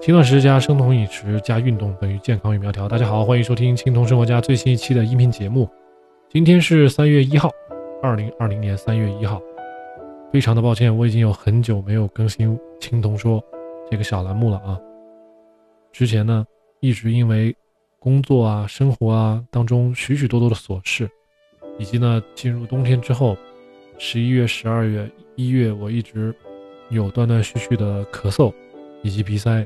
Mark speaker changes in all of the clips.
Speaker 1: 轻断食加生酮饮食加运动等于健康与苗条。大家好，欢迎收听青铜生活家最新一期的音频节目。今天是三月一号，二零二零年三月一号。非常的抱歉，我已经有很久没有更新青铜说这个小栏目了啊。之前呢，一直因为工作啊、生活啊当中许许多多的琐事，以及呢进入冬天之后，十一月、十二月、一月，我一直有断断续续的咳嗽以及鼻塞。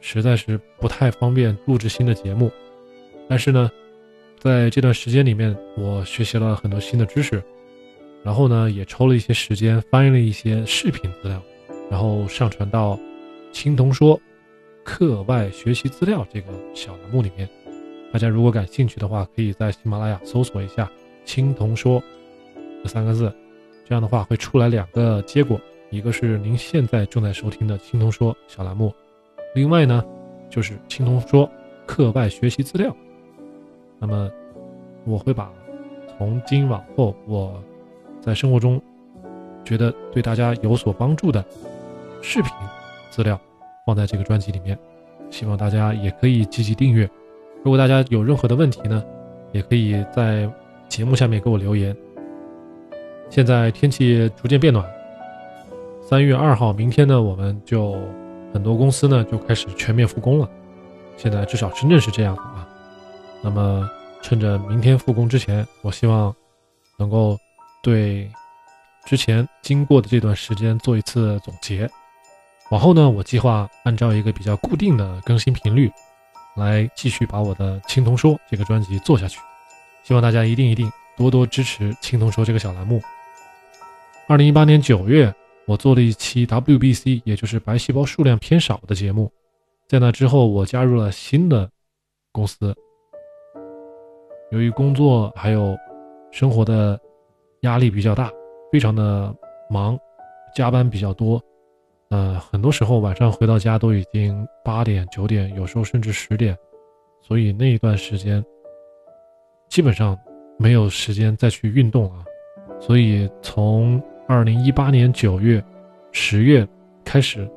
Speaker 1: 实在是不太方便录制新的节目，但是呢，在这段时间里面，我学习了很多新的知识，然后呢，也抽了一些时间翻译了一些视频资料，然后上传到青铜说课外学习资料这个小栏目里面。大家如果感兴趣的话，可以在喜马拉雅搜索一下“青铜说”这三个字，这样的话会出来两个结果，一个是您现在正在收听的“青铜说”小栏目。另外呢，就是青铜说课外学习资料。那么，我会把从今往后我在生活中觉得对大家有所帮助的视频资料放在这个专辑里面，希望大家也可以积极订阅。如果大家有任何的问题呢，也可以在节目下面给我留言。现在天气逐渐变暖，三月二号，明天呢，我们就。很多公司呢就开始全面复工了，现在至少深圳是这样的啊。那么趁着明天复工之前，我希望能够对之前经过的这段时间做一次总结。往后呢，我计划按照一个比较固定的更新频率，来继续把我的《青铜说》这个专辑做下去。希望大家一定一定多多支持《青铜说》这个小栏目。二零一八年九月。我做了一期 WBC，也就是白细胞数量偏少的节目。在那之后，我加入了新的公司。由于工作还有生活的压力比较大，非常的忙，加班比较多。呃，很多时候晚上回到家都已经八点、九点，有时候甚至十点。所以那一段时间基本上没有时间再去运动啊。所以从二零一八年九月、十月开始，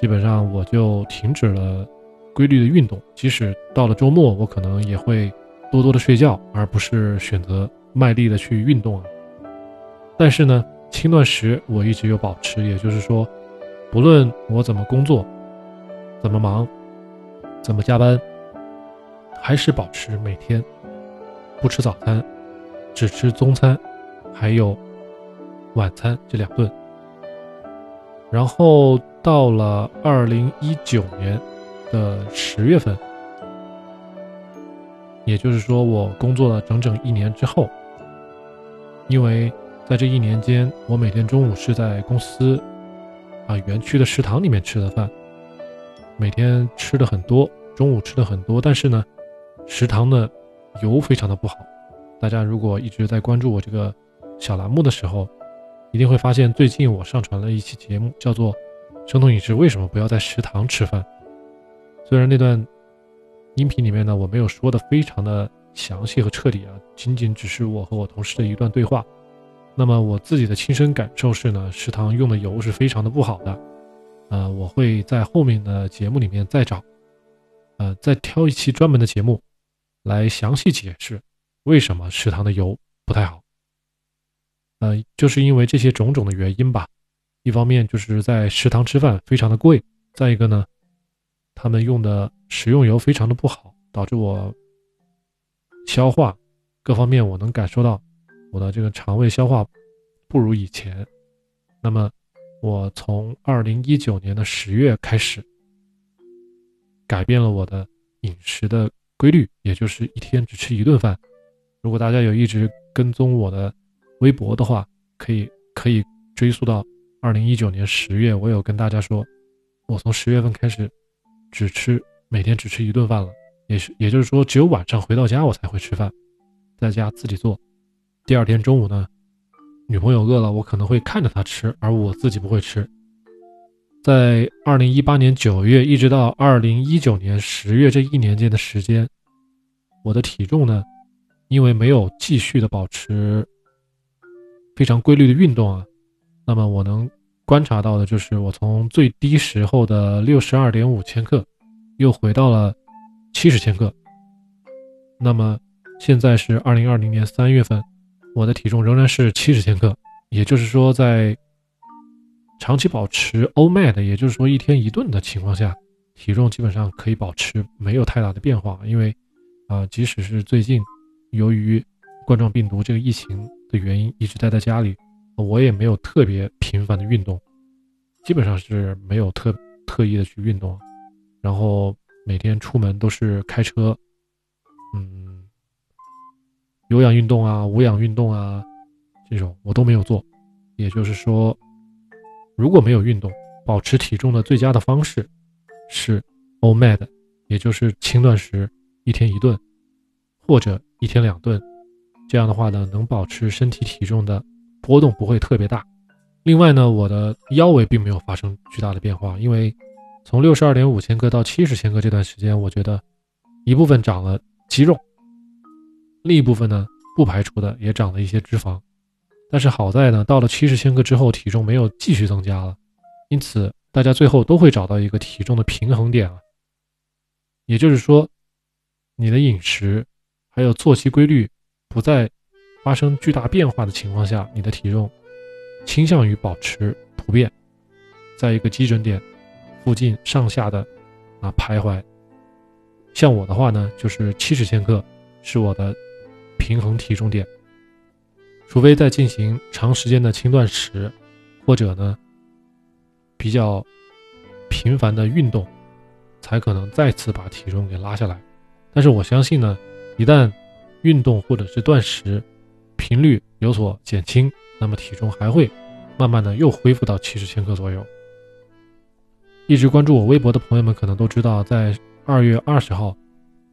Speaker 1: 基本上我就停止了规律的运动。即使到了周末，我可能也会多多的睡觉，而不是选择卖力的去运动啊。但是呢，轻断食我一直有保持，也就是说，不论我怎么工作、怎么忙、怎么加班，还是保持每天不吃早餐，只吃中餐，还有。晚餐这两顿，然后到了二零一九年的十月份，也就是说我工作了整整一年之后，因为在这一年间，我每天中午是在公司啊园区的食堂里面吃的饭，每天吃的很多，中午吃的很多，但是呢，食堂的油非常的不好。大家如果一直在关注我这个小栏目的时候，一定会发现，最近我上传了一期节目，叫做《生酮饮食为什么不要在食堂吃饭》。虽然那段音频里面呢，我没有说的非常的详细和彻底啊，仅仅只是我和我同事的一段对话。那么我自己的亲身感受是呢，食堂用的油是非常的不好的。呃，我会在后面的节目里面再找，呃，再挑一期专门的节目来详细解释为什么食堂的油不太好。呃，就是因为这些种种的原因吧，一方面就是在食堂吃饭非常的贵，再一个呢，他们用的食用油非常的不好，导致我消化各方面我能感受到我的这个肠胃消化不如以前。那么我从二零一九年的十月开始改变了我的饮食的规律，也就是一天只吃一顿饭。如果大家有一直跟踪我的。微博的话，可以可以追溯到二零一九年十月，我有跟大家说，我从十月份开始只吃每天只吃一顿饭了，也是也就是说，只有晚上回到家我才会吃饭，在家自己做。第二天中午呢，女朋友饿了，我可能会看着她吃，而我自己不会吃。在二零一八年九月一直到二零一九年十月这一年间的时间，我的体重呢，因为没有继续的保持非常规律的运动啊，那么我能观察到的就是我从最低时候的六十二点五千克，又回到了七十千克。那么现在是二零二零年三月份，我的体重仍然是七十千克，也就是说在。长期保持 OMAD，也就是说一天一顿的情况下，体重基本上可以保持没有太大的变化。因为，啊，即使是最近由于冠状病毒这个疫情的原因一直待在家里，我也没有特别频繁的运动，基本上是没有特特意的去运动。然后每天出门都是开车，嗯，有氧运动啊、无氧运动啊这种我都没有做，也就是说。如果没有运动，保持体重的最佳的方式是 OMAD，也就是轻断食，一天一顿，或者一天两顿。这样的话呢，能保持身体体重的波动不会特别大。另外呢，我的腰围并没有发生巨大的变化，因为从六十二点五千克到七十千克这段时间，我觉得一部分长了肌肉，另一部分呢，不排除的也长了一些脂肪。但是好在呢，到了七十千克之后，体重没有继续增加了，因此大家最后都会找到一个体重的平衡点啊。也就是说，你的饮食还有作息规律不再发生巨大变化的情况下，你的体重倾向于保持不变，在一个基准点附近上下的啊徘徊。像我的话呢，就是七十千克是我的平衡体重点。除非在进行长时间的轻断食，或者呢比较频繁的运动，才可能再次把体重给拉下来。但是我相信呢，一旦运动或者是断食频率有所减轻，那么体重还会慢慢的又恢复到七十千克左右。一直关注我微博的朋友们可能都知道，在二月二十号，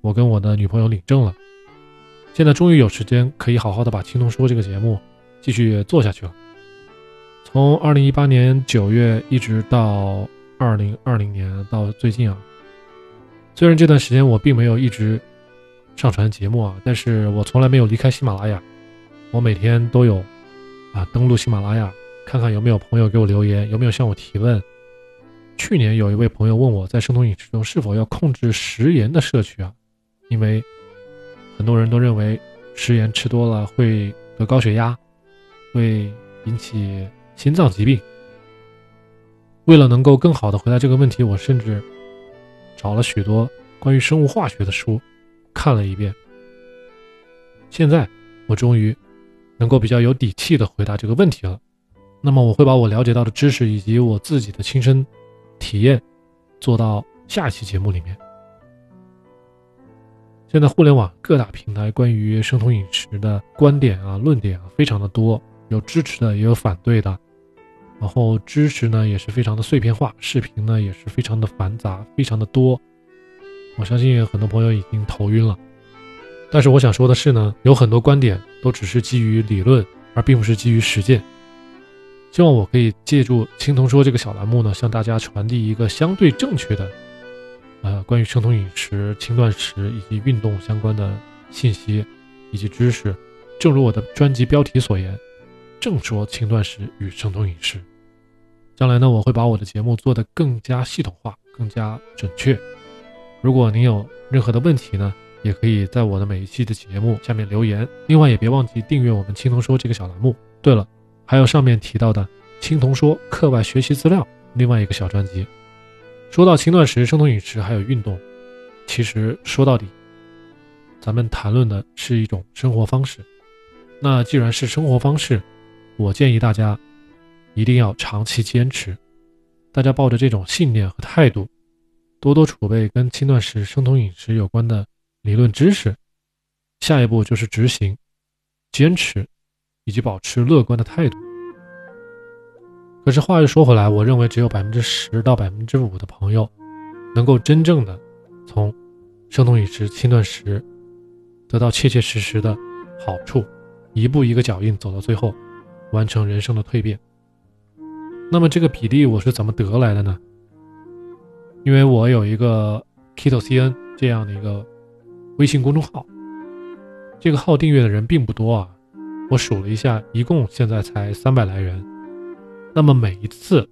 Speaker 1: 我跟我的女朋友领证了。现在终于有时间可以好好的把《青铜说》这个节目继续做下去了。从二零一八年九月一直到二零二零年到最近啊，虽然这段时间我并没有一直上传节目啊，但是我从来没有离开喜马拉雅，我每天都有啊登录喜马拉雅，看看有没有朋友给我留言，有没有向我提问。去年有一位朋友问我在生酮饮食中是否要控制食盐的摄取啊，因为。很多人都认为食盐吃多了会得高血压，会引起心脏疾病。为了能够更好的回答这个问题，我甚至找了许多关于生物化学的书看了一遍。现在我终于能够比较有底气的回答这个问题了。那么我会把我了解到的知识以及我自己的亲身体验做到下期节目里面。现在互联网各大平台关于生酮饮食的观点啊、论点啊，非常的多，有支持的，也有反对的。然后支持呢也是非常的碎片化，视频呢也是非常的繁杂，非常的多。我相信很多朋友已经头晕了。但是我想说的是呢，有很多观点都只是基于理论，而并不是基于实践。希望我可以借助“青铜说”这个小栏目呢，向大家传递一个相对正确的。呃，关于生酮饮食、轻断食以及运动相关的信息以及知识，正如我的专辑标题所言，正说轻断食与生酮饮食。将来呢，我会把我的节目做得更加系统化、更加准确。如果您有任何的问题呢，也可以在我的每一期的节目下面留言。另外，也别忘记订阅我们青铜说这个小栏目。对了，还有上面提到的青铜说课外学习资料，另外一个小专辑。说到轻断食、生酮饮食还有运动，其实说到底，咱们谈论的是一种生活方式。那既然是生活方式，我建议大家一定要长期坚持。大家抱着这种信念和态度，多多储备跟轻断食、生酮饮食有关的理论知识。下一步就是执行、坚持以及保持乐观的态度。可是话又说回来，我认为只有百分之十到百分之五的朋友，能够真正的从生酮饮食、轻断食得到切切实实的好处，一步一个脚印走到最后，完成人生的蜕变。那么这个比例我是怎么得来的呢？因为我有一个 KitoCN 这样的一个微信公众号，这个号订阅的人并不多啊，我数了一下，一共现在才三百来人。那么每一次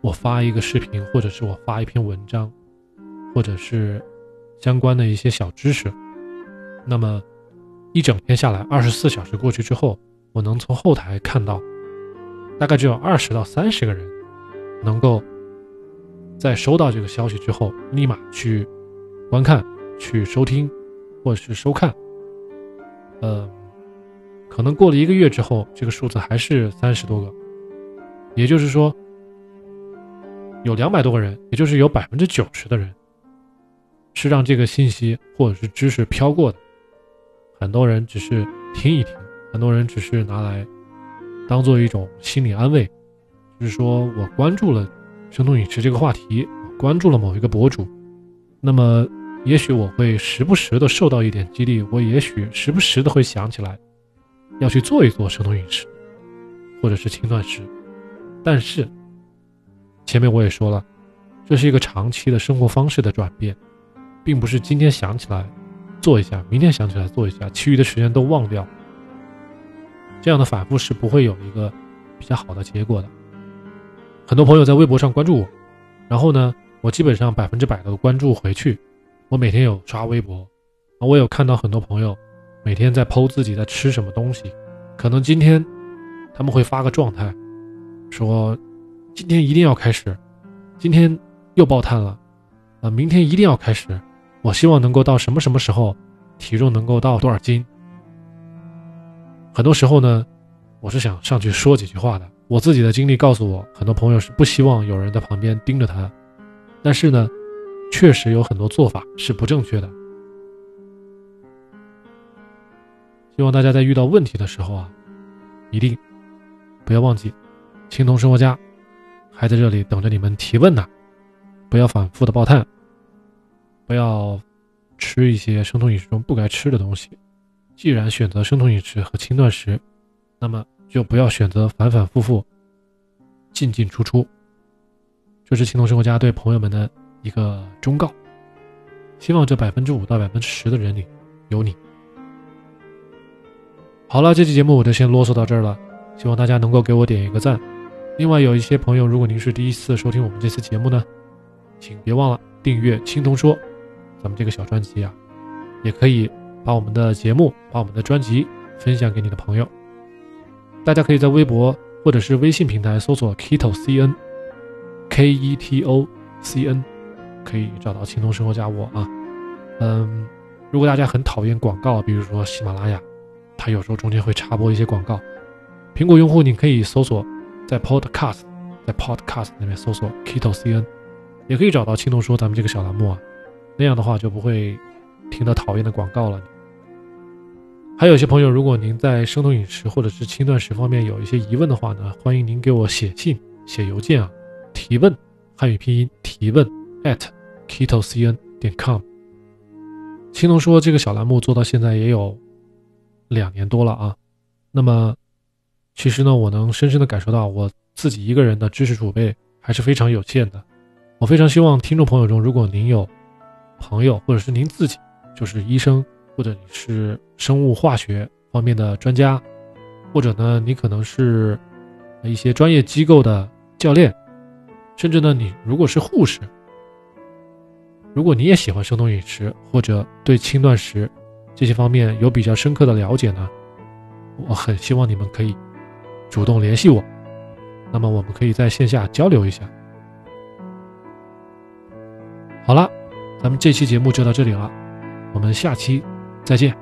Speaker 1: 我发一个视频，或者是我发一篇文章，或者是相关的一些小知识，那么一整天下来，二十四小时过去之后，我能从后台看到，大概只有二十到三十个人能够。在收到这个消息之后，立马去观看、去收听，或者是收看。呃，可能过了一个月之后，这个数字还是三十多个，也就是说，有两百多个人，也就是有百分之九十的人是让这个信息或者是知识飘过的。很多人只是听一听，很多人只是拿来当做一种心理安慰，就是说我关注了。生酮饮食这个话题，关注了某一个博主，那么也许我会时不时的受到一点激励，我也许时不时的会想起来要去做一做生酮饮食，或者是轻断食。但是前面我也说了，这是一个长期的生活方式的转变，并不是今天想起来做一下，明天想起来做一下，其余的时间都忘掉。这样的反复是不会有一个比较好的结果的。很多朋友在微博上关注我，然后呢，我基本上百分之百的关注回去。我每天有刷微博，我有看到很多朋友每天在剖自己在吃什么东西。可能今天他们会发个状态，说今天一定要开始，今天又爆碳了，啊，明天一定要开始。我希望能够到什么什么时候，体重能够到多少斤。很多时候呢，我是想上去说几句话的。我自己的经历告诉我，很多朋友是不希望有人在旁边盯着他，但是呢，确实有很多做法是不正确的。希望大家在遇到问题的时候啊，一定不要忘记，青铜生活家还在这里等着你们提问呢。不要反复的爆碳，不要吃一些生酮饮食中不该吃的东西。既然选择生酮饮食和轻断食，那么。就不要选择反反复复、进进出出。这是青铜生活家对朋友们的一个忠告。希望这百分之五到百分之十的人里有你。好了，这期节目我就先啰嗦到这儿了。希望大家能够给我点一个赞。另外，有一些朋友，如果您是第一次收听我们这次节目呢，请别忘了订阅“青铜说”咱们这个小专辑啊，也可以把我们的节目、把我们的专辑分享给你的朋友。大家可以在微博或者是微信平台搜索 Keto C N，K E T O C N，可以找到青铜生活家我啊。嗯，如果大家很讨厌广告，比如说喜马拉雅，它有时候中间会插播一些广告。苹果用户你可以搜索在 Podcast，在 Podcast 那边搜索 Keto C N，也可以找到青铜说咱们这个小栏目啊。那样的话就不会听到讨厌的广告了。还有些朋友，如果您在生酮饮食或者是轻断食方面有一些疑问的话呢，欢迎您给我写信、写邮件啊，提问，汉语拼音提问 at ketocn 点 com。青龙说这个小栏目做到现在也有两年多了啊，那么其实呢，我能深深的感受到我自己一个人的知识储备还是非常有限的。我非常希望听众朋友中，如果您有朋友或者是您自己就是医生。或者你是生物化学方面的专家，或者呢，你可能是一些专业机构的教练，甚至呢，你如果是护士，如果你也喜欢生酮饮食或者对轻断食这些方面有比较深刻的了解呢，我很希望你们可以主动联系我，那么我们可以在线下交流一下。好了，咱们这期节目就到这里了，我们下期。再见。